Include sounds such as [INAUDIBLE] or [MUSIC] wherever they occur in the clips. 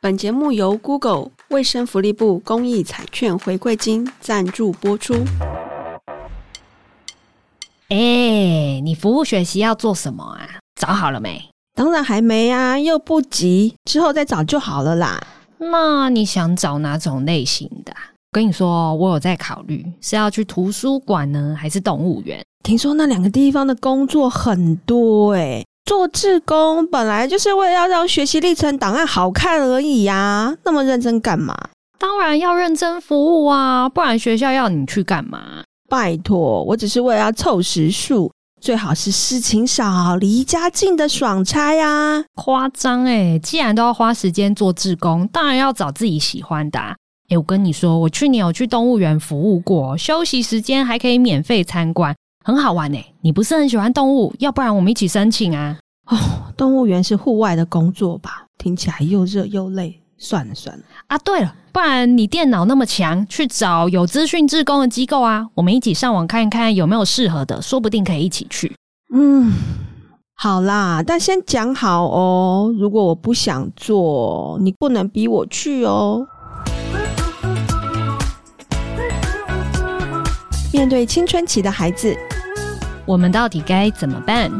本节目由 Google 卫生福利部公益彩券回馈金赞助播出。哎，你服务学习要做什么啊？找好了没？当然还没啊，又不急，之后再找就好了啦。那你想找哪种类型的？跟你说，我有在考虑是要去图书馆呢，还是动物园？听说那两个地方的工作很多诶。做志工本来就是为了要让学习历程档案好看而已呀，那么认真干嘛？当然要认真服务啊，不然学校要你去干嘛？拜托，我只是为了要凑时数，最好是事情少、离家近的爽差呀。夸张诶，既然都要花时间做志工，当然要找自己喜欢的啊。诶，我跟你说，我去年有去动物园服务过，休息时间还可以免费参观。很好玩诶，你不是很喜欢动物？要不然我们一起申请啊！哦，动物园是户外的工作吧？听起来又热又累。算了算了啊！对了，不然你电脑那么强，去找有资讯志工的机构啊，我们一起上网看看有没有适合的，说不定可以一起去。嗯，好啦，但先讲好哦，如果我不想做，你不能逼我去哦。面对青春期的孩子，我们到底该怎么办？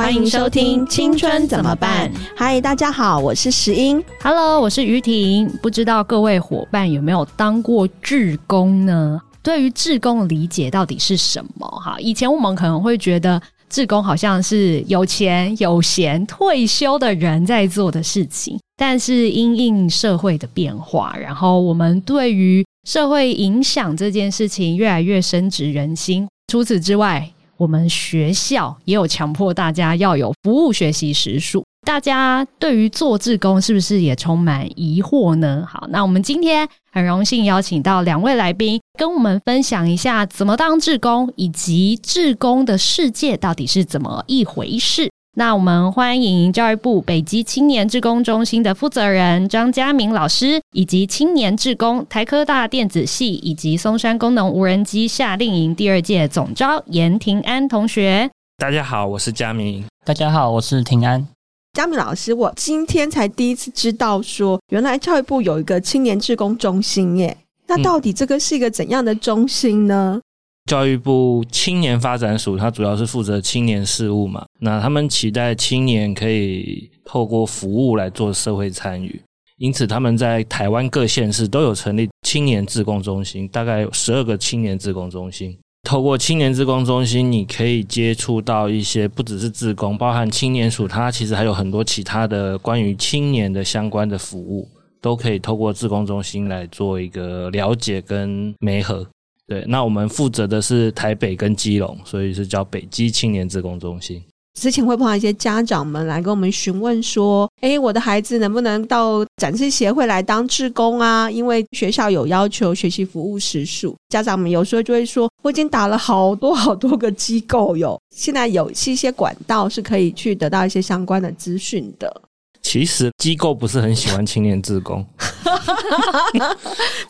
欢迎收听《青春怎么办》。嗨，大家好，我是石英。Hello，我是于婷。不知道各位伙伴有没有当过志工呢？对于志工的理解到底是什么？哈，以前我们可能会觉得志工好像是有钱有闲退休的人在做的事情，但是因应社会的变化，然后我们对于社会影响这件事情越来越深植人心。除此之外，我们学校也有强迫大家要有服务学习时数。大家对于做志工是不是也充满疑惑呢？好，那我们今天很荣幸邀请到两位来宾，跟我们分享一下怎么当志工，以及志工的世界到底是怎么一回事。那我们欢迎教育部北基青年志工中心的负责人张嘉明老师，以及青年志工台科大电子系以及松山功能无人机夏令营第二届总招严庭安同学。大家好，我是嘉明。大家好，我是庭安。嘉明老师，我今天才第一次知道说，原来教育部有一个青年志工中心耶。那到底这个是一个怎样的中心呢？教育部青年发展署，它主要是负责青年事务嘛。那他们期待青年可以透过服务来做社会参与，因此他们在台湾各县市都有成立青年自工中心，大概有十二个青年自工中心。透过青年自工中心，你可以接触到一些不只是自工，包含青年署，它其实还有很多其他的关于青年的相关的服务，都可以透过自工中心来做一个了解跟媒合。对，那我们负责的是台北跟基隆，所以是叫北基青年志工中心。之前会碰到一些家长们来跟我们询问说：“诶，我的孩子能不能到展示协会来当志工啊？因为学校有要求学习服务时数。”家长们有时候就会说：“我已经打了好多好多个机构哟，现在有一些管道是可以去得到一些相关的资讯的。”其实机构不是很喜欢青年志工，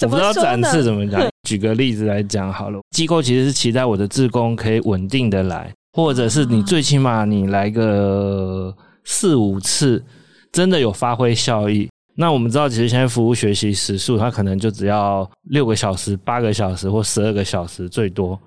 我不知道展翅怎么讲。举个例子来讲好了，机构其实是期待我的志工可以稳定的来，或者是你最起码你来个四五次，真的有发挥效益。那我们知道，其实现在服务学习时数，它可能就只要六个小时、八个小时或十二个小时最多。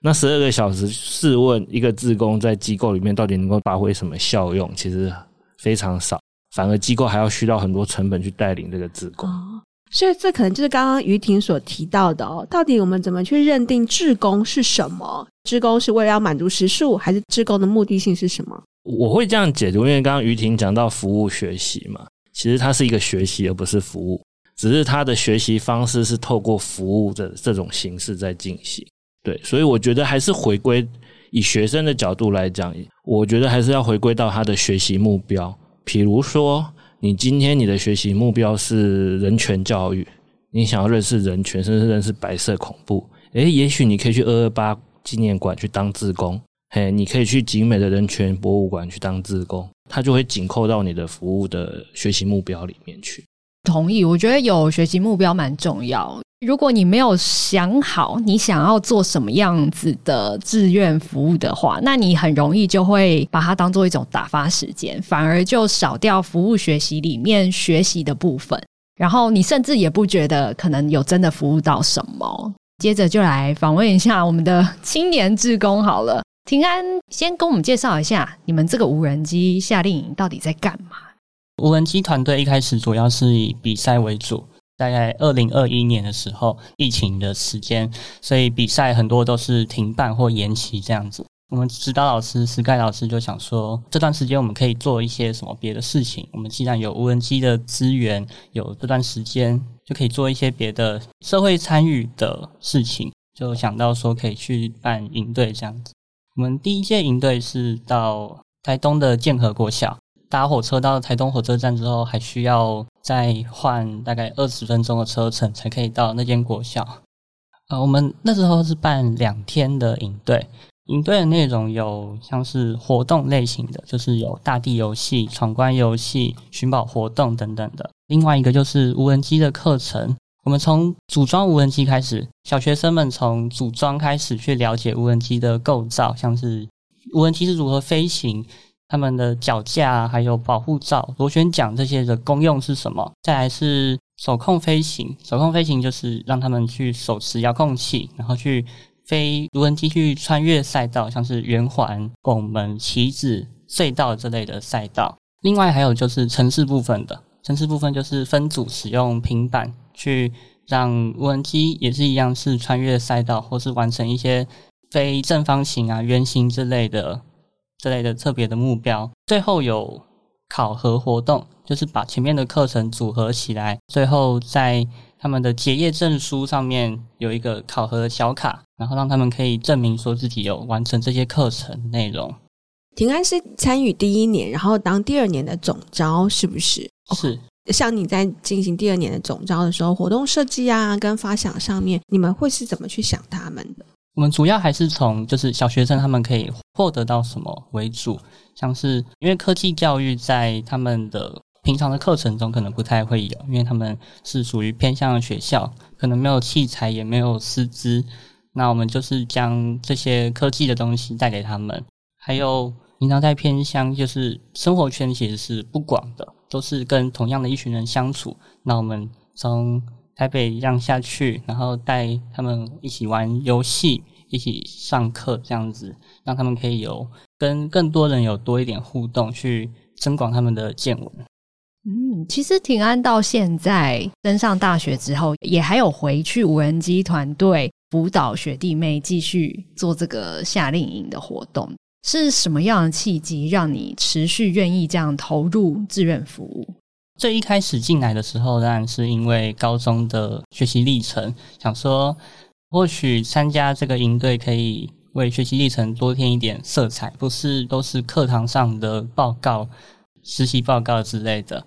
那十二个小时，试问一个志工在机构里面到底能够发挥什么效用？其实非常少。反而机构还要需要很多成本去带领这个自工，哦，所以这可能就是刚刚于婷所提到的哦。到底我们怎么去认定志工是什么？志工是为了要满足时数，还是志工的目的性是什么？我会这样解读，因为刚刚于婷讲到服务学习嘛，其实它是一个学习，而不是服务，只是它的学习方式是透过服务的这种形式在进行。对，所以我觉得还是回归以学生的角度来讲，我觉得还是要回归到他的学习目标。比如说，你今天你的学习目标是人权教育，你想要认识人权，甚至认识白色恐怖，诶，也许你可以去二二八纪念馆去当志工，嘿，你可以去景美的人权博物馆去当志工，它就会紧扣到你的服务的学习目标里面去。同意，我觉得有学习目标蛮重要。如果你没有想好你想要做什么样子的志愿服务的话，那你很容易就会把它当做一种打发时间，反而就少掉服务学习里面学习的部分。然后你甚至也不觉得可能有真的服务到什么。接着就来访问一下我们的青年志工好了，庭安先跟我们介绍一下你们这个无人机夏令营到底在干嘛？无人机团队一开始主要是以比赛为主。大概二零二一年的时候，疫情的时间，所以比赛很多都是停办或延期这样子。我们指导老师 Sky 老师就想说，这段时间我们可以做一些什么别的事情？我们既然有无人机的资源，有这段时间就可以做一些别的社会参与的事情，就想到说可以去办营队这样子。我们第一届营队是到台东的建和国小。搭火车到台东火车站之后，还需要再换大概二十分钟的车程才可以到那间国小。呃，我们那时候是办两天的营队，营队的内容有像是活动类型的，就是有大地游戏、闯关游戏、寻宝活动等等的。另外一个就是无人机的课程，我们从组装无人机开始，小学生们从组装开始去了解无人机的构造，像是无人机是如何飞行。他们的脚架还有保护罩、螺旋桨这些的功用是什么？再来是手控飞行，手控飞行就是让他们去手持遥控器，然后去飞无人机去穿越赛道，像是圆环、拱门、旗子、隧道这类的赛道。另外还有就是城市部分的，城市部分就是分组使用平板去让无人机也是一样是穿越赛道，或是完成一些非正方形啊、圆形之类的。之类的特别的目标，最后有考核活动，就是把前面的课程组合起来，最后在他们的结业证书上面有一个考核的小卡，然后让他们可以证明说自己有完成这些课程内容。平安是参与第一年，然后当第二年的总招，是不是？是。像你在进行第二年的总招的时候，活动设计啊跟发想上面，你们会是怎么去想他们的？我们主要还是从就是小学生他们可以获得到什么为主，像是因为科技教育在他们的平常的课程中可能不太会有，因为他们是属于偏向学校，可能没有器材也没有师资，那我们就是将这些科技的东西带给他们。还有平常在偏乡，就是生活圈其实是不广的，都是跟同样的一群人相处，那我们从台北一样下去，然后带他们一起玩游戏，一起上课，这样子让他们可以有跟更多人有多一点互动，去增广他们的见闻。嗯，其实庭安到现在登上大学之后，也还有回去无人机团队辅导学弟妹继续做这个夏令营的活动。是什么样的契机让你持续愿意这样投入志愿服务？最一开始进来的时候，当然是因为高中的学习历程，想说或许参加这个营队可以为学习历程多添一点色彩，不是都是课堂上的报告、实习报告之类的。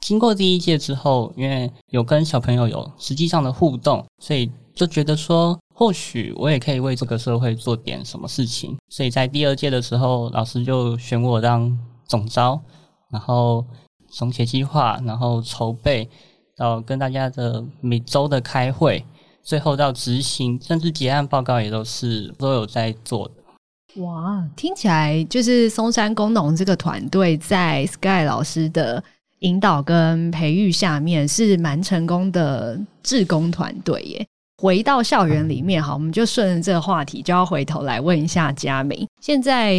经过第一届之后，因为有跟小朋友有实际上的互动，所以就觉得说，或许我也可以为这个社会做点什么事情。所以在第二届的时候，老师就选我当总招，然后。从写计划，然后筹备，到跟大家的每周的开会，最后到执行，甚至结案报告也都是都有在做的。哇，听起来就是松山工农这个团队在 Sky 老师的引导跟培育下面，是蛮成功的志工团队耶。回到校园里面，好，我们就顺着这个话题，就要回头来问一下佳明。现在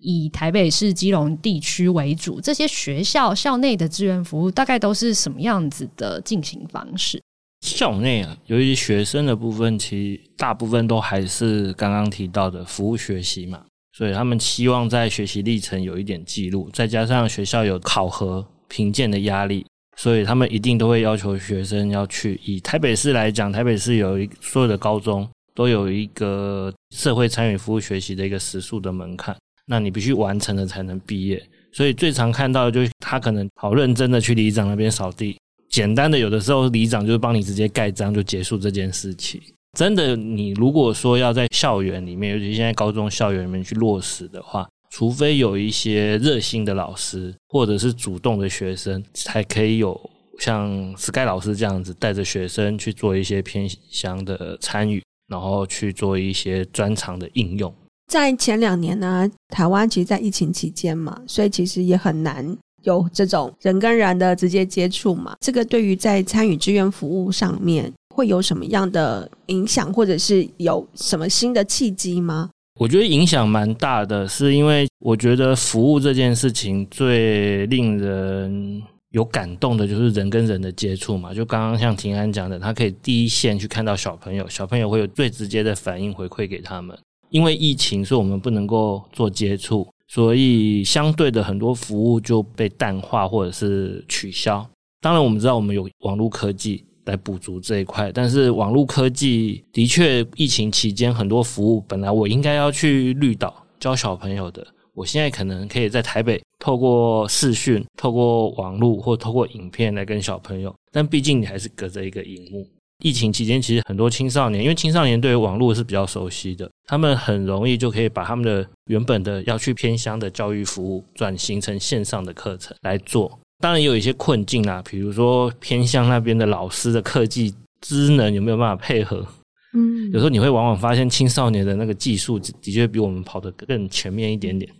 以台北市基隆地区为主，这些学校校内的志愿服务大概都是什么样子的进行方式？校内啊，由于学生的部分，其实大部分都还是刚刚提到的服务学习嘛，所以他们希望在学习历程有一点记录，再加上学校有考核评鉴的压力。所以他们一定都会要求学生要去。以台北市来讲，台北市有一所有的高中都有一个社会参与服务学习的一个时数的门槛，那你必须完成了才能毕业。所以最常看到的就是他可能好认真的去里长那边扫地，简单的有的时候里长就是帮你直接盖章就结束这件事情。真的，你如果说要在校园里面，尤其现在高中校园里面去落实的话。除非有一些热心的老师，或者是主动的学生，才可以有像 Sky 老师这样子带着学生去做一些偏乡的参与，然后去做一些专长的应用。在前两年呢，台湾其实，在疫情期间嘛，所以其实也很难有这种人跟人的直接接触嘛。这个对于在参与志愿服务上面会有什么样的影响，或者是有什么新的契机吗？我觉得影响蛮大的，是因为我觉得服务这件事情最令人有感动的就是人跟人的接触嘛。就刚刚像庭安讲的，他可以第一线去看到小朋友，小朋友会有最直接的反应回馈给他们。因为疫情，所以我们不能够做接触，所以相对的很多服务就被淡化或者是取消。当然，我们知道我们有网络科技。来补足这一块，但是网络科技的确，疫情期间很多服务本来我应该要去绿岛教小朋友的，我现在可能可以在台北透过视讯、透过网络或透过影片来跟小朋友，但毕竟你还是隔着一个荧幕。疫情期间，其实很多青少年，因为青少年对于网络是比较熟悉的，他们很容易就可以把他们的原本的要去偏乡的教育服务转型成线上的课程来做。当然也有一些困境啦，比如说偏向那边的老师的科技职能有没有办法配合？嗯，有时候你会往往发现青少年的那个技术的确比我们跑得更全面一点点。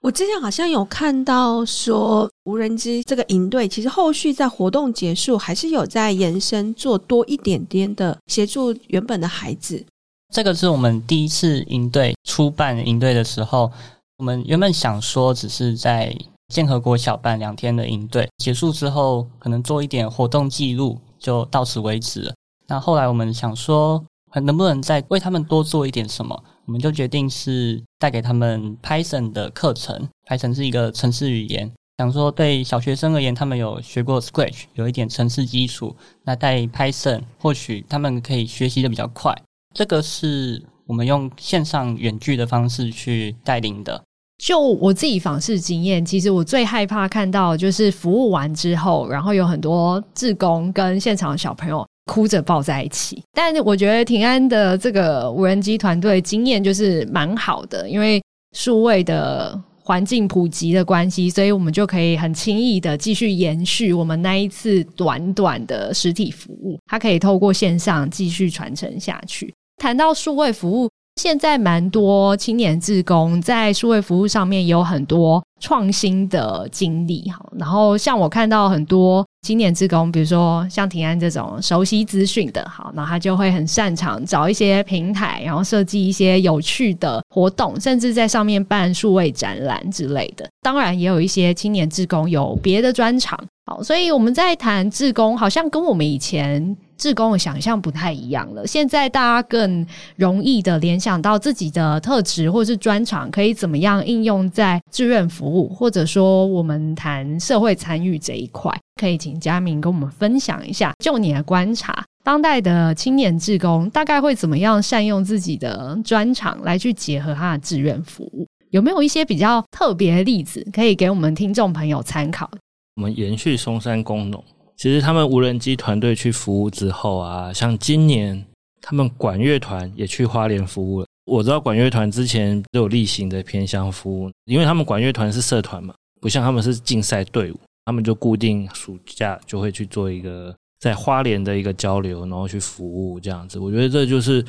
我之前好像有看到说，无人机这个营队其实后续在活动结束还是有在延伸做多一点点的协助原本的孩子。这个是我们第一次营队初办营队的时候，我们原本想说只是在。建和国小办两天的营队结束之后，可能做一点活动记录，就到此为止了。那后来我们想说，还能不能再为他们多做一点什么？我们就决定是带给他们 Python 的课程。Python 是一个程式语言，想说对小学生而言，他们有学过 Scratch，有一点程式基础，那带 Python 或许他们可以学习的比较快。这个是我们用线上远距的方式去带领的。就我自己访视经验，其实我最害怕看到就是服务完之后，然后有很多志工跟现场的小朋友哭着抱在一起。但我觉得庭安的这个无人机团队经验就是蛮好的，因为数位的环境普及的关系，所以我们就可以很轻易的继续延续我们那一次短短的实体服务，它可以透过线上继续传承下去。谈到数位服务。现在蛮多青年志工在数位服务上面也有很多创新的经历，哈。然后像我看到很多青年志工，比如说像庭安这种熟悉资讯的，好，那他就会很擅长找一些平台，然后设计一些有趣的活动，甚至在上面办数位展览之类的。当然，也有一些青年志工有别的专长，好，所以我们在谈志工，好像跟我们以前。志工的想象不太一样了。现在大家更容易的联想到自己的特质或是专长，可以怎么样应用在志愿服务，或者说我们谈社会参与这一块，可以请佳明跟我们分享一下。就你的观察，当代的青年志工大概会怎么样善用自己的专长来去结合他的志愿服务？有没有一些比较特别的例子可以给我们听众朋友参考？我们延续松山工农。其实他们无人机团队去服务之后啊，像今年他们管乐团也去花莲服务了。我知道管乐团之前都有例行的偏乡服务，因为他们管乐团是社团嘛，不像他们是竞赛队伍，他们就固定暑假就会去做一个在花莲的一个交流，然后去服务这样子。我觉得这就是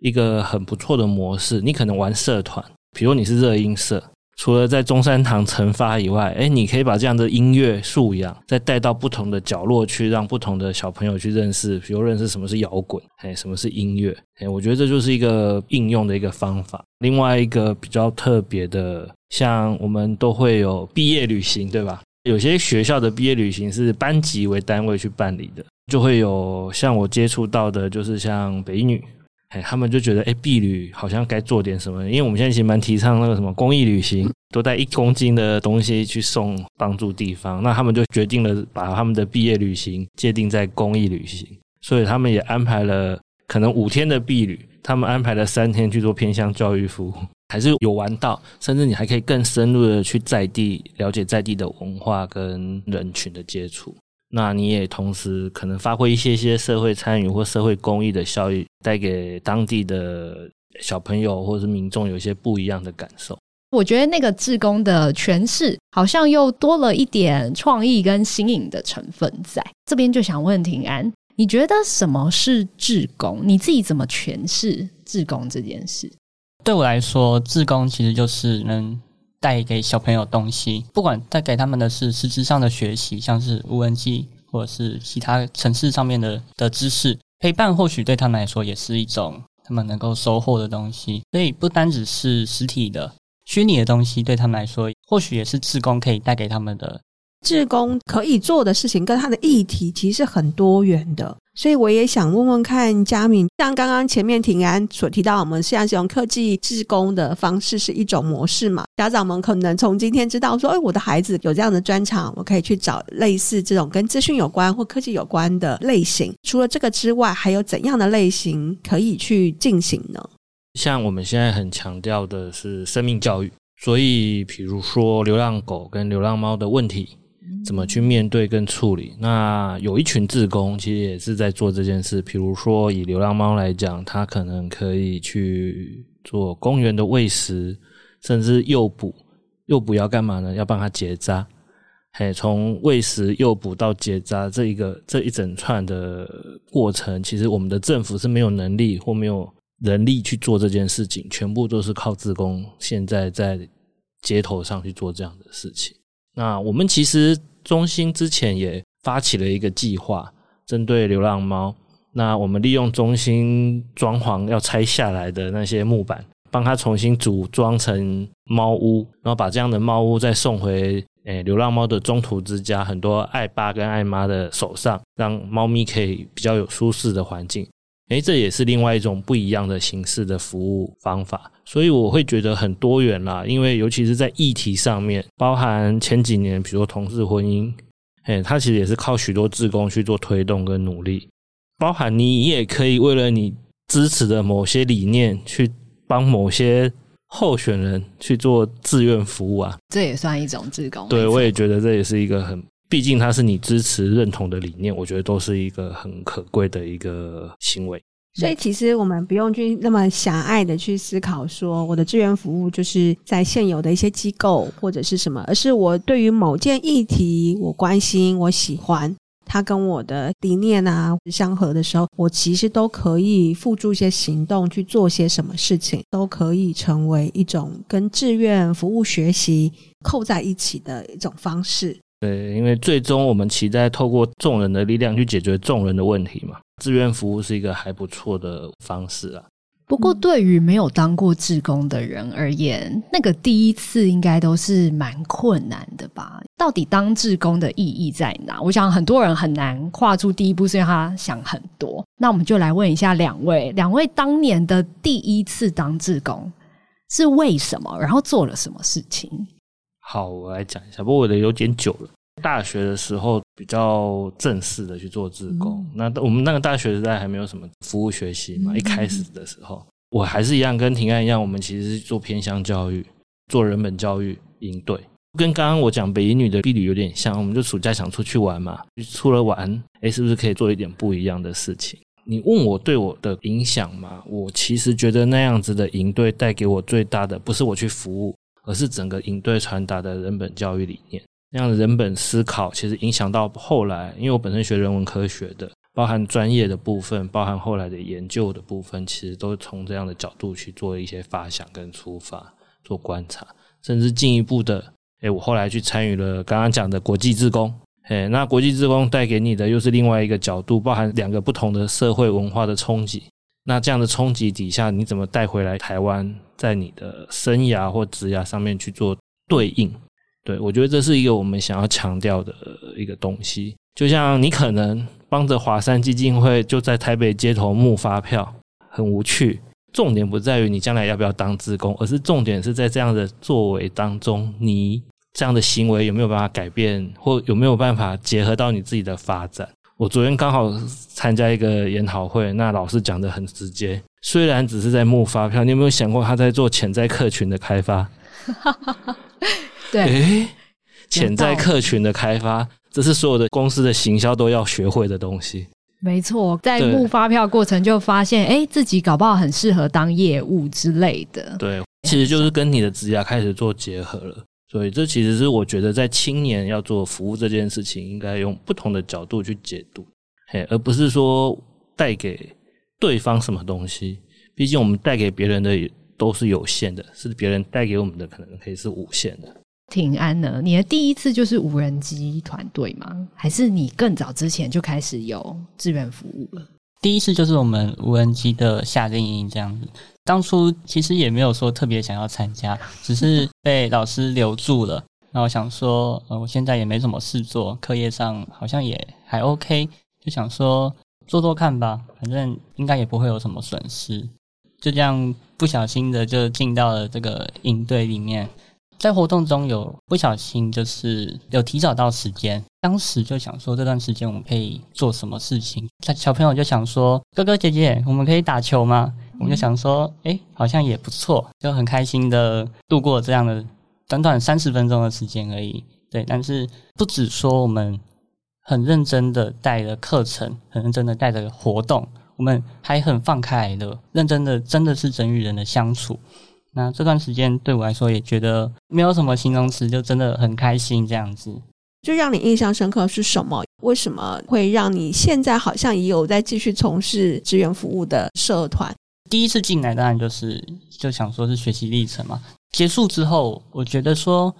一个很不错的模式。你可能玩社团，比如你是热音社。除了在中山堂成发以外，诶，你可以把这样的音乐素养再带到不同的角落去，让不同的小朋友去认识，比如认识什么是摇滚，诶，什么是音乐，诶，我觉得这就是一个应用的一个方法。另外一个比较特别的，像我们都会有毕业旅行，对吧？有些学校的毕业旅行是班级为单位去办理的，就会有像我接触到的，就是像北女。他们就觉得，哎，毕旅好像该做点什么，因为我们现在其实蛮提倡那个什么公益旅行，多带一公斤的东西去送帮助地方。那他们就决定了把他们的毕业旅行界定在公益旅行，所以他们也安排了可能五天的毕旅，他们安排了三天去做偏向教育服务，还是有玩到，甚至你还可以更深入的去在地了解在地的文化跟人群的接触。那你也同时可能发挥一些些社会参与或社会公益的效益，带给当地的小朋友或者是民众有一些不一样的感受。我觉得那个志工的诠释好像又多了一点创意跟新颖的成分在这边，就想问庭安，你觉得什么是志工？你自己怎么诠释志工这件事？对我来说，志工其实就是能带给小朋友东西，不管带给他们的是实质上的学习，像是无人机或者是其他城市上面的的知识，陪伴或许对他们来说也是一种他们能够收获的东西。所以不单只是实体的。虚拟的东西对他们来说，或许也是自工可以带给他们的。志工可以做的事情跟他的议题其实是很多元的，所以我也想问问看佳敏，像刚刚前面庭安所提到，我们现在是用科技志工的方式是一种模式嘛？家长们可能从今天知道说，哎，我的孩子有这样的专长，我可以去找类似这种跟资讯有关或科技有关的类型。除了这个之外，还有怎样的类型可以去进行呢？像我们现在很强调的是生命教育，所以比如说流浪狗跟流浪猫的问题，怎么去面对跟处理？那有一群志工其实也是在做这件事。比如说以流浪猫来讲，它可能可以去做公园的喂食，甚至诱捕。诱捕要干嘛呢？要帮它结扎。嘿，从喂食、诱捕到结扎这一个这一整串的过程，其实我们的政府是没有能力或没有。人力去做这件事情，全部都是靠志工。现在在街头上去做这样的事情。那我们其实中心之前也发起了一个计划，针对流浪猫。那我们利用中心装潢要拆下来的那些木板，帮它重新组装成猫屋，然后把这样的猫屋再送回诶流浪猫的中途之家，很多爱爸跟爱妈的手上，让猫咪可以比较有舒适的环境。诶，这也是另外一种不一样的形式的服务方法，所以我会觉得很多元啦。因为尤其是在议题上面，包含前几年，比如说同事婚姻，诶，它其实也是靠许多志工去做推动跟努力。包含你也可以为了你支持的某些理念，去帮某些候选人去做志愿服务啊，这也算一种志工。对，我也觉得这也是一个很。毕竟它是你支持认同的理念，我觉得都是一个很可贵的一个行为。所以其实我们不用去那么狭隘的去思考，说我的志愿服务就是在现有的一些机构或者是什么，而是我对于某件议题我关心、我喜欢，它跟我的理念啊相合的时候，我其实都可以付诸一些行动去做些什么事情，都可以成为一种跟志愿服务学习扣在一起的一种方式。对，因为最终我们期待透过众人的力量去解决众人的问题嘛。志愿服务是一个还不错的方式啊。不过，对于没有当过志工的人而言，那个第一次应该都是蛮困难的吧？到底当志工的意义在哪？我想很多人很难跨出第一步，是因为他想很多。那我们就来问一下两位，两位当年的第一次当志工是为什么？然后做了什么事情？好，我来讲一下。不过我的有点久了。大学的时候比较正式的去做志工。嗯、那我们那个大学时代还没有什么服务学习嘛。嗯、一开始的时候，我还是一样跟庭安一样，我们其实是做偏向教育，做人本教育营队，跟刚刚我讲北一女的毕旅有点像。我们就暑假想出去玩嘛，出了玩，哎，是不是可以做一点不一样的事情？你问我对我的影响嘛？我其实觉得那样子的营队带给我最大的，不是我去服务。而是整个营队传达的人本教育理念，那样的人本思考，其实影响到后来，因为我本身学人文科学的，包含专业的部分，包含后来的研究的部分，其实都是从这样的角度去做一些发想跟出发，做观察，甚至进一步的，诶，我后来去参与了刚刚讲的国际志工，诶，那国际志工带给你的又是另外一个角度，包含两个不同的社会文化的冲击。那这样的冲击底下，你怎么带回来台湾，在你的生涯或职涯上面去做对应？对，我觉得这是一个我们想要强调的一个东西。就像你可能帮着华山基金会就在台北街头募发票，很无趣。重点不在于你将来要不要当职工，而是重点是在这样的作为当中，你这样的行为有没有办法改变，或有没有办法结合到你自己的发展。我昨天刚好参加一个研讨会，那老师讲的很直接。虽然只是在募发票，你有没有想过他在做潜在客群的开发？[LAUGHS] 对，诶，潜在客群的开发，这是所有的公司的行销都要学会的东西。没错，在募发票过程就发现，诶，自己搞不好很适合当业务之类的。对，其实就是跟你的职涯开始做结合了。所以这其实是我觉得在青年要做服务这件事情，应该用不同的角度去解读，嘿，而不是说带给对方什么东西。毕竟我们带给别人的也都是有限的，是别人带给我们的可能可以是无限的。挺安呢？你的第一次就是无人机团队吗？还是你更早之前就开始有志愿服务了？第一次就是我们无人机的夏令营这样子。当初其实也没有说特别想要参加，只是 [LAUGHS] 被老师留住了。然后想说，呃，我现在也没什么事做，课业上好像也还 OK，就想说做做看吧，反正应该也不会有什么损失。就这样不小心的就进到了这个营队里面。在活动中有不小心，就是有提早到时间。当时就想说，这段时间我们可以做什么事情？那小朋友就想说：“哥哥姐姐，我们可以打球吗？”我们就想说：“诶，好像也不错。”就很开心的度过这样的短短三十分钟的时间而已。对，但是不只说我们很认真的带着课程，很认真的带着活动，我们还很放开来的，认真的，真的是人与人的相处。那这段时间对我来说也觉得没有什么形容词，就真的很开心这样子。就让你印象深刻是什么？为什么会让你现在好像也有在继续从事志愿服务的社团？第一次进来当然就是就想说是学习历程嘛。结束之后，我觉得说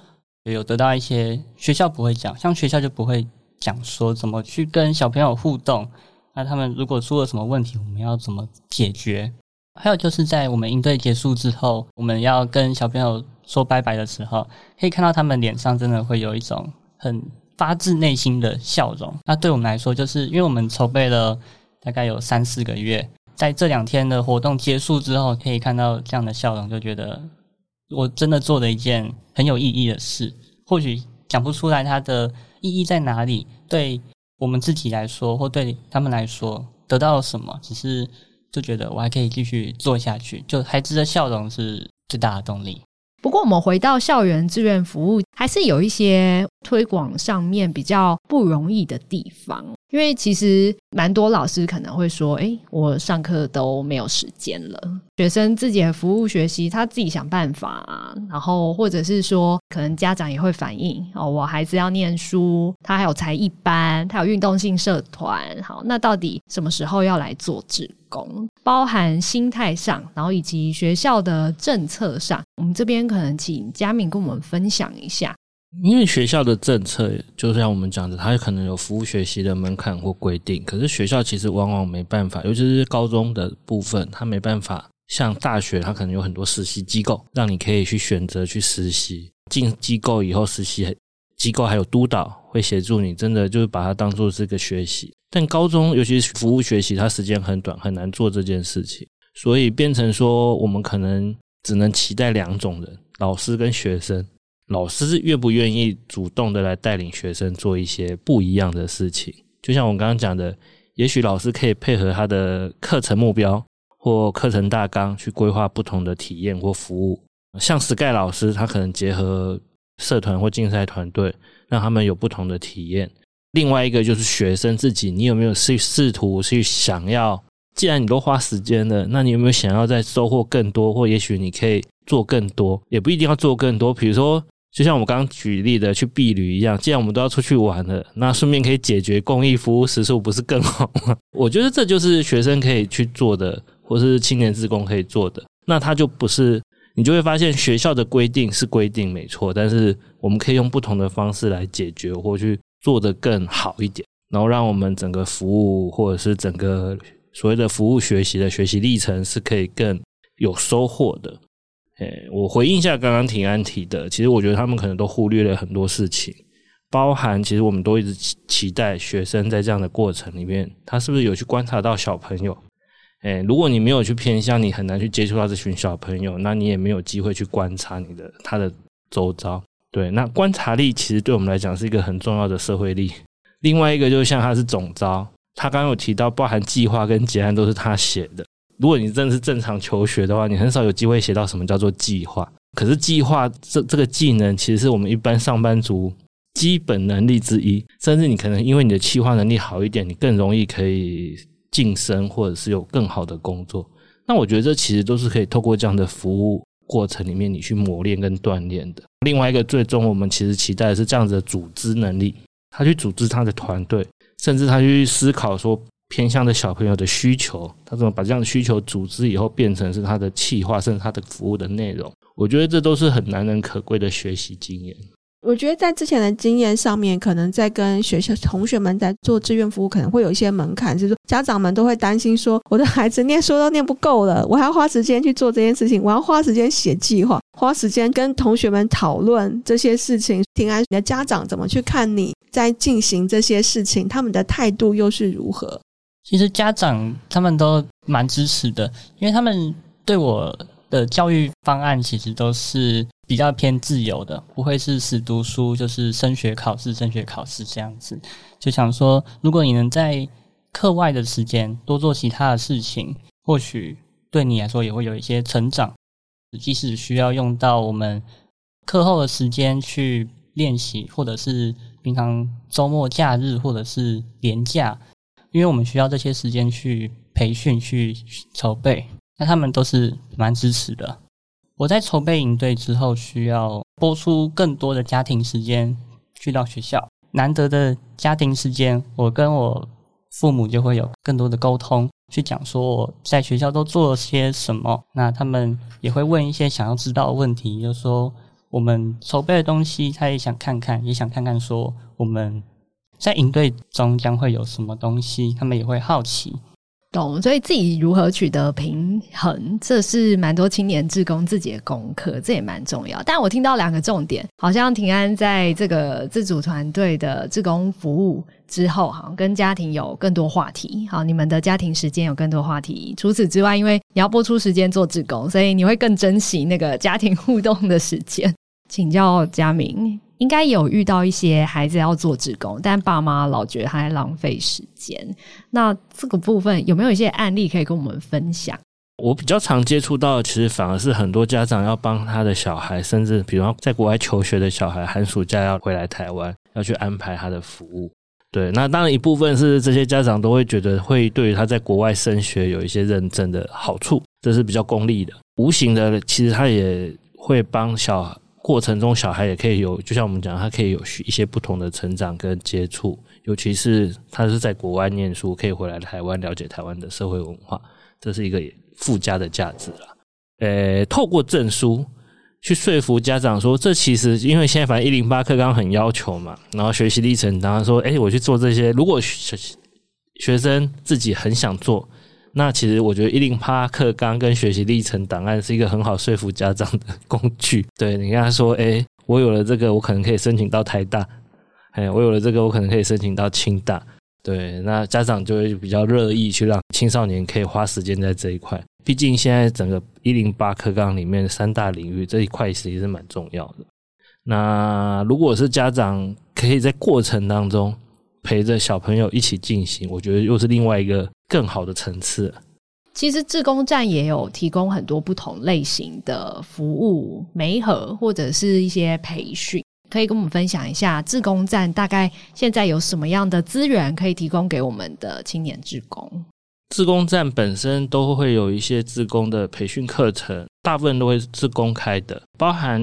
有得到一些学校不会讲，像学校就不会讲说怎么去跟小朋友互动。那他们如果出了什么问题，我们要怎么解决？还有就是在我们应对结束之后，我们要跟小朋友说拜拜的时候，可以看到他们脸上真的会有一种很发自内心的笑容。那对我们来说，就是因为我们筹备了大概有三四个月，在这两天的活动结束之后，可以看到这样的笑容，就觉得我真的做了一件很有意义的事。或许讲不出来它的意义在哪里，对我们自己来说，或对他们来说，得到了什么，只是。就觉得我还可以继续做下去，就孩子的笑容是最大的动力。不过，我们回到校园志愿服务，还是有一些推广上面比较不容易的地方。因为其实蛮多老师可能会说：“诶，我上课都没有时间了。”学生自己的服务学习，他自己想办法。然后或者是说，可能家长也会反映：“哦，我孩子要念书，他还有才艺班，他有运动性社团。好，那到底什么时候要来做志包含心态上，然后以及学校的政策上，我们这边可能请佳敏跟我们分享一下。因为学校的政策，就像我们讲的，它可能有服务学习的门槛或规定，可是学校其实往往没办法，尤其是高中的部分，它没办法像大学，它可能有很多实习机构，让你可以去选择去实习。进机构以后实习，机构还有督导会协助你，真的就是把它当做是个学习。但高中尤其是服务学习，它时间很短，很难做这件事情，所以变成说我们可能只能期待两种人：老师跟学生。老师愿不愿意主动的来带领学生做一些不一样的事情？就像我刚刚讲的，也许老师可以配合他的课程目标或课程大纲去规划不同的体验或服务。像 Sky 老师，他可能结合社团或竞赛团队，让他们有不同的体验。另外一个就是学生自己，你有没有去试图去想要？既然你都花时间了，那你有没有想要再收获更多？或也许你可以做更多，也不一定要做更多。比如说。就像我刚刚举例的去避旅一样，既然我们都要出去玩了，那顺便可以解决公益服务时数，不是更好吗？[LAUGHS] 我觉得这就是学生可以去做的，或是青年志工可以做的。那他就不是，你就会发现学校的规定是规定没错，但是我们可以用不同的方式来解决，或去做得更好一点，然后让我们整个服务或者是整个所谓的服务学习的学习历程是可以更有收获的。诶，我回应一下刚刚庭安提的，其实我觉得他们可能都忽略了很多事情，包含其实我们都一直期期待学生在这样的过程里面，他是不是有去观察到小朋友？诶，如果你没有去偏向，你很难去接触到这群小朋友，那你也没有机会去观察你的他的周遭。对，那观察力其实对我们来讲是一个很重要的社会力。另外一个就是像他是总招，他刚刚有提到，包含计划跟结案都是他写的。如果你真的是正常求学的话，你很少有机会写到什么叫做计划。可是计划这这个技能，其实是我们一般上班族基本能力之一。甚至你可能因为你的计划能力好一点，你更容易可以晋升，或者是有更好的工作。那我觉得这其实都是可以透过这样的服务过程里面你去磨练跟锻炼的。另外一个最终我们其实期待的是这样子的组织能力，他去组织他的团队，甚至他去思考说偏向的小朋友的需求，他怎么把这样的需求组织以后变成是他的企划，甚至他的服务的内容。我觉得这都是很难能可贵的学习经验。我觉得在之前的经验上面，可能在跟学校同学们在做志愿服务，可能会有一些门槛，就是家长们都会担心说，我的孩子念书都念不够了，我还要花时间去做这件事情，我要花时间写计划，花时间跟同学们讨论这些事情。平安，你的家长怎么去看你在进行这些事情？他们的态度又是如何？其实家长他们都蛮支持的，因为他们对我的教育方案其实都是。比较偏自由的，不会是死读书，就是升学考试、升学考试这样子。就想说，如果你能在课外的时间多做其他的事情，或许对你来说也会有一些成长。即使需要用到我们课后的时间去练习，或者是平常周末假日，或者是年假，因为我们需要这些时间去培训、去筹备，那他们都是蛮支持的。我在筹备营队之后，需要拨出更多的家庭时间去到学校。难得的家庭时间，我跟我父母就会有更多的沟通，去讲说我在学校都做了些什么。那他们也会问一些想要知道的问题，就是说我们筹备的东西，他也想看看，也想看看说我们在营队中将会有什么东西，他们也会好奇。懂，所以自己如何取得平衡，这是蛮多青年志工自己的功课，这也蛮重要。但我听到两个重点，好像庭安在这个自主团队的志工服务之后，好像跟家庭有更多话题。好，你们的家庭时间有更多话题。除此之外，因为你要拨出时间做志工，所以你会更珍惜那个家庭互动的时间。请教佳明。应该有遇到一些孩子要做志工，但爸妈老觉得他在浪费时间。那这个部分有没有一些案例可以跟我们分享？我比较常接触到，其实反而是很多家长要帮他的小孩，甚至比如说在国外求学的小孩，寒暑假要回来台湾，要去安排他的服务。对，那当然一部分是这些家长都会觉得会对于他在国外升学有一些认证的好处，这是比较功利的。无形的，其实他也会帮小孩。过程中，小孩也可以有，就像我们讲，他可以有一些不同的成长跟接触，尤其是他是在国外念书，可以回来台湾了解台湾的社会文化，这是一个附加的价值啦。呃，透过证书去说服家长说，这其实因为现在反正一零八课纲很要求嘛，然后学习历程当然说，哎，我去做这些，如果学学生自己很想做。那其实我觉得一零八课纲跟学习历程档案是一个很好说服家长的工具。对，你跟他说，诶，我有了这个，我可能可以申请到台大，[LAUGHS] 诶，我有了这个，我可能可以申请到清大。对，那家长就会比较乐意去让青少年可以花时间在这一块。毕竟现在整个一零八课纲里面三大领域这一块其实是蛮重要的。那如果是家长可以在过程当中陪着小朋友一起进行，我觉得又是另外一个。更好的层次。其实志工站也有提供很多不同类型的服务，媒合或者是一些培训，可以跟我们分享一下。志工站大概现在有什么样的资源可以提供给我们的青年志工？志工站本身都会有一些志工的培训课程，大部分都会是公开的，包含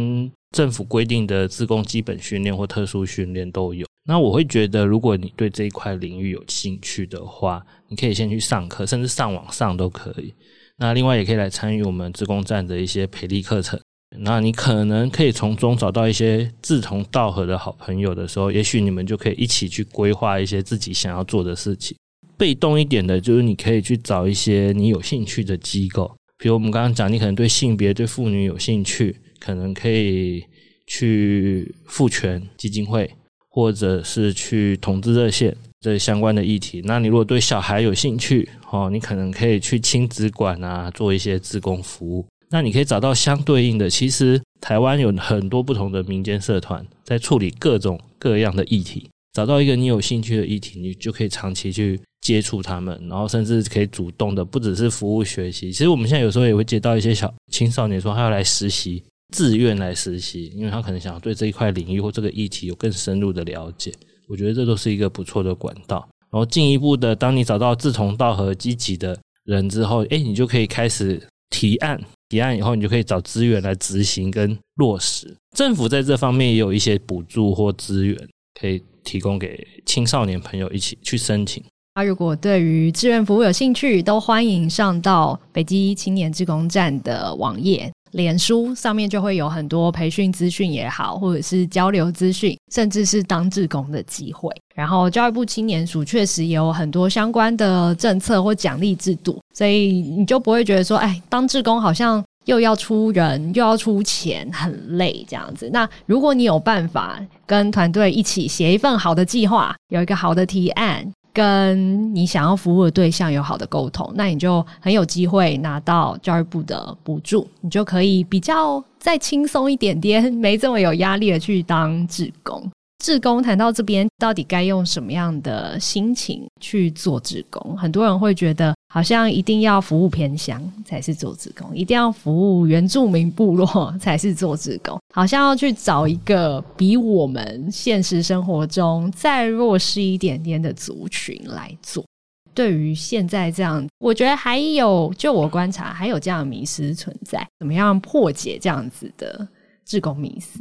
政府规定的志工基本训练或特殊训练都有。那我会觉得，如果你对这一块领域有兴趣的话，你可以先去上课，甚至上网上都可以。那另外也可以来参与我们志工站的一些培力课程。那你可能可以从中找到一些志同道合的好朋友的时候，也许你们就可以一起去规划一些自己想要做的事情。被动一点的，就是你可以去找一些你有兴趣的机构，比如我们刚刚讲，你可能对性别、对妇女有兴趣，可能可以去妇权基金会。或者是去同志热线这相关的议题，那你如果对小孩有兴趣，哦，你可能可以去亲子馆啊，做一些志工服务。那你可以找到相对应的，其实台湾有很多不同的民间社团在处理各种各样的议题。找到一个你有兴趣的议题，你就可以长期去接触他们，然后甚至可以主动的，不只是服务学习。其实我们现在有时候也会接到一些小青少年说他要来实习。自愿来实习，因为他可能想要对这一块领域或这个议题有更深入的了解。我觉得这都是一个不错的管道。然后进一步的，当你找到志同道合、积极的人之后，诶，你就可以开始提案，提案以后，你就可以找资源来执行跟落实。政府在这方面也有一些补助或资源，可以提供给青少年朋友一起去申请。啊，如果对于志愿服务有兴趣，都欢迎上到北基青年志工站的网页、脸书上面，就会有很多培训资讯也好，或者是交流资讯，甚至是当志工的机会。然后教育部青年署确实也有很多相关的政策或奖励制度，所以你就不会觉得说，哎，当志工好像又要出人又要出钱，很累这样子。那如果你有办法跟团队一起写一份好的计划，有一个好的提案。跟你想要服务的对象有好的沟通，那你就很有机会拿到教育部的补助，你就可以比较再轻松一点点，没这么有压力的去当志工。志工谈到这边，到底该用什么样的心情去做志工？很多人会觉得，好像一定要服务偏乡才是做志工，一定要服务原住民部落才是做志工，好像要去找一个比我们现实生活中再弱势一点点的族群来做。对于现在这样，我觉得还有，就我观察，还有这样的迷思存在。怎么样破解这样子的志工迷思？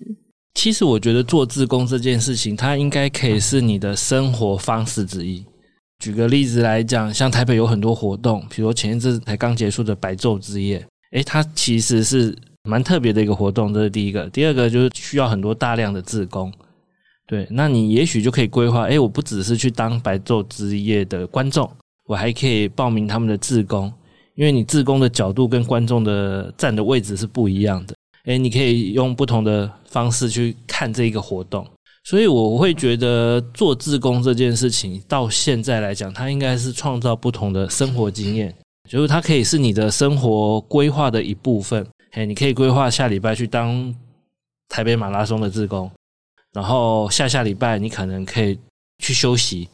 其实我觉得做志工这件事情，它应该可以是你的生活方式之一。举个例子来讲，像台北有很多活动，比如前一阵才刚结束的白昼之夜，诶，它其实是蛮特别的一个活动，这是第一个。第二个就是需要很多大量的志工，对，那你也许就可以规划，诶，我不只是去当白昼之夜的观众，我还可以报名他们的志工，因为你志工的角度跟观众的站的位置是不一样的。诶，你可以用不同的方式去看这一个活动，所以我会觉得做志工这件事情到现在来讲，它应该是创造不同的生活经验，就是它可以是你的生活规划的一部分。诶，你可以规划下礼拜去当台北马拉松的志工，然后下下礼拜你可能可以去休息。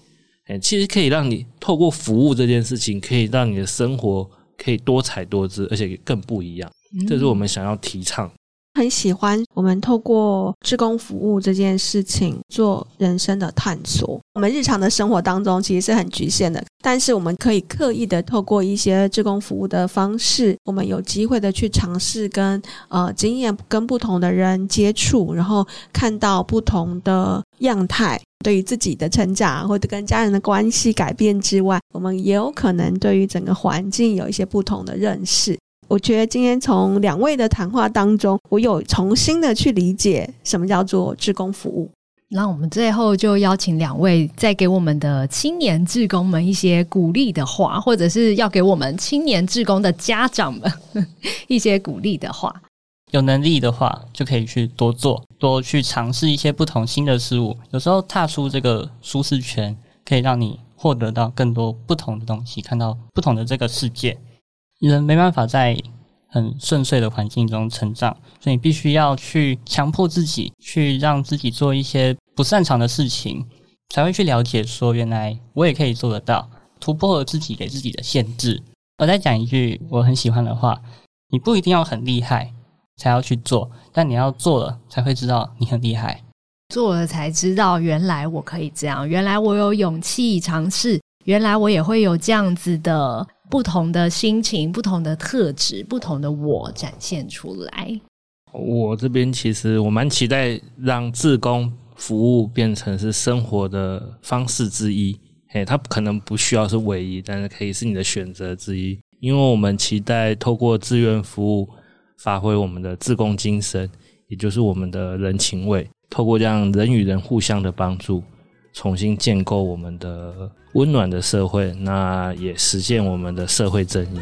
诶，其实可以让你透过服务这件事情，可以让你的生活可以多彩多姿，而且更不一样。这是我们想要提倡。很喜欢我们透过志工服务这件事情做人生的探索。我们日常的生活当中其实是很局限的，但是我们可以刻意的透过一些志工服务的方式，我们有机会的去尝试跟呃经验跟不同的人接触，然后看到不同的样态。对于自己的成长或者跟家人的关系改变之外，我们也有可能对于整个环境有一些不同的认识。我觉得今天从两位的谈话当中，我有重新的去理解什么叫做志工服务。那我们最后就邀请两位再给我们的青年志工们一些鼓励的话，或者是要给我们青年志工的家长们 [LAUGHS] 一些鼓励的话。有能力的话，就可以去多做，多去尝试一些不同新的事物。有时候踏出这个舒适圈，可以让你获得到更多不同的东西，看到不同的这个世界。人没办法在很顺遂的环境中成长，所以你必须要去强迫自己，去让自己做一些不擅长的事情，才会去了解说，原来我也可以做得到，突破了自己给自己的限制。我再讲一句我很喜欢的话：你不一定要很厉害才要去做，但你要做了才会知道你很厉害，做了才知道原来我可以这样，原来我有勇气尝试，原来我也会有这样子的。不同的心情、不同的特质、不同的我展现出来。我这边其实我蛮期待让自工服务变成是生活的方式之一。嘿，它可能不需要是唯一，但是可以是你的选择之一。因为我们期待透过志愿服务，发挥我们的自工精神，也就是我们的人情味。透过这样人与人互相的帮助。重新建构我们的温暖的社会，那也实现我们的社会正义。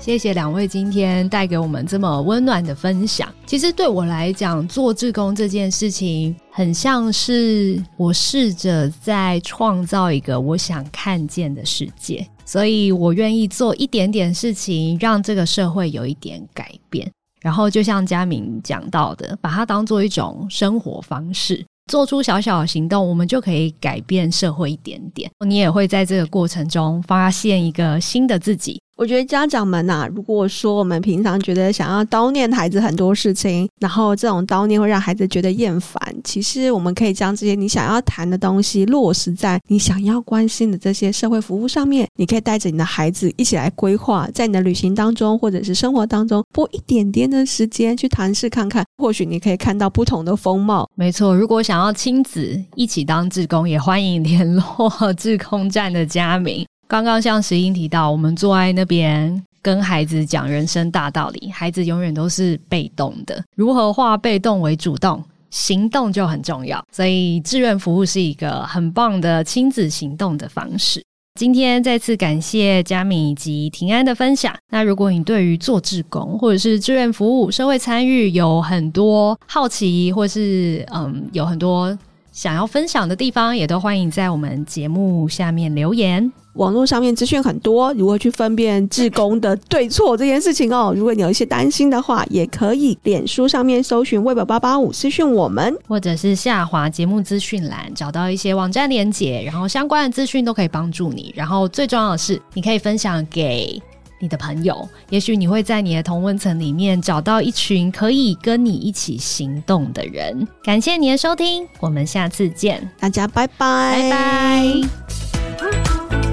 谢谢两位今天带给我们这么温暖的分享。其实对我来讲，做志工这件事情，很像是我试着在创造一个我想看见的世界，所以我愿意做一点点事情，让这个社会有一点改变。然后就像嘉明讲到的，把它当做一种生活方式。做出小小的行动，我们就可以改变社会一点点。你也会在这个过程中发现一个新的自己，我觉得家长们呐、如果说我们平常觉得想要叨念孩子很多事情，然后这种叨念会让孩子觉得厌烦，其实我们可以将这些你想要谈的东西落实在你想要关心的这些社会服务上面。你可以带着你的孩子一起来规划，在你的旅行当中或者是生活当中拨一点点的时间去谈试看看，或许你可以看到不同的风貌。没错，如果想要亲子一起当志工，也欢迎联络 [LAUGHS] 志工站的佳明。刚刚像石英提到，我们坐在那边跟孩子讲人生大道理，孩子永远都是被动的。如何化被动为主动，行动就很重要。所以志愿服务是一个很棒的亲子行动的方式。今天再次感谢佳敏以及庭安的分享。那如果你对于做志工或者是志愿服务、社会参与有很多好奇，或是嗯有很多想要分享的地方，也都欢迎在我们节目下面留言。网络上面资讯很多，如何去分辨志工的对错这件事情哦？如果你有一些担心的话，也可以脸书上面搜寻 Web 八八五私讯我们，或者是下滑节目资讯栏找到一些网站连接，然后相关的资讯都可以帮助你。然后最重要的是，你可以分享给你的朋友，也许你会在你的同温层里面找到一群可以跟你一起行动的人。感谢你的收听，我们下次见，大家拜拜，拜拜。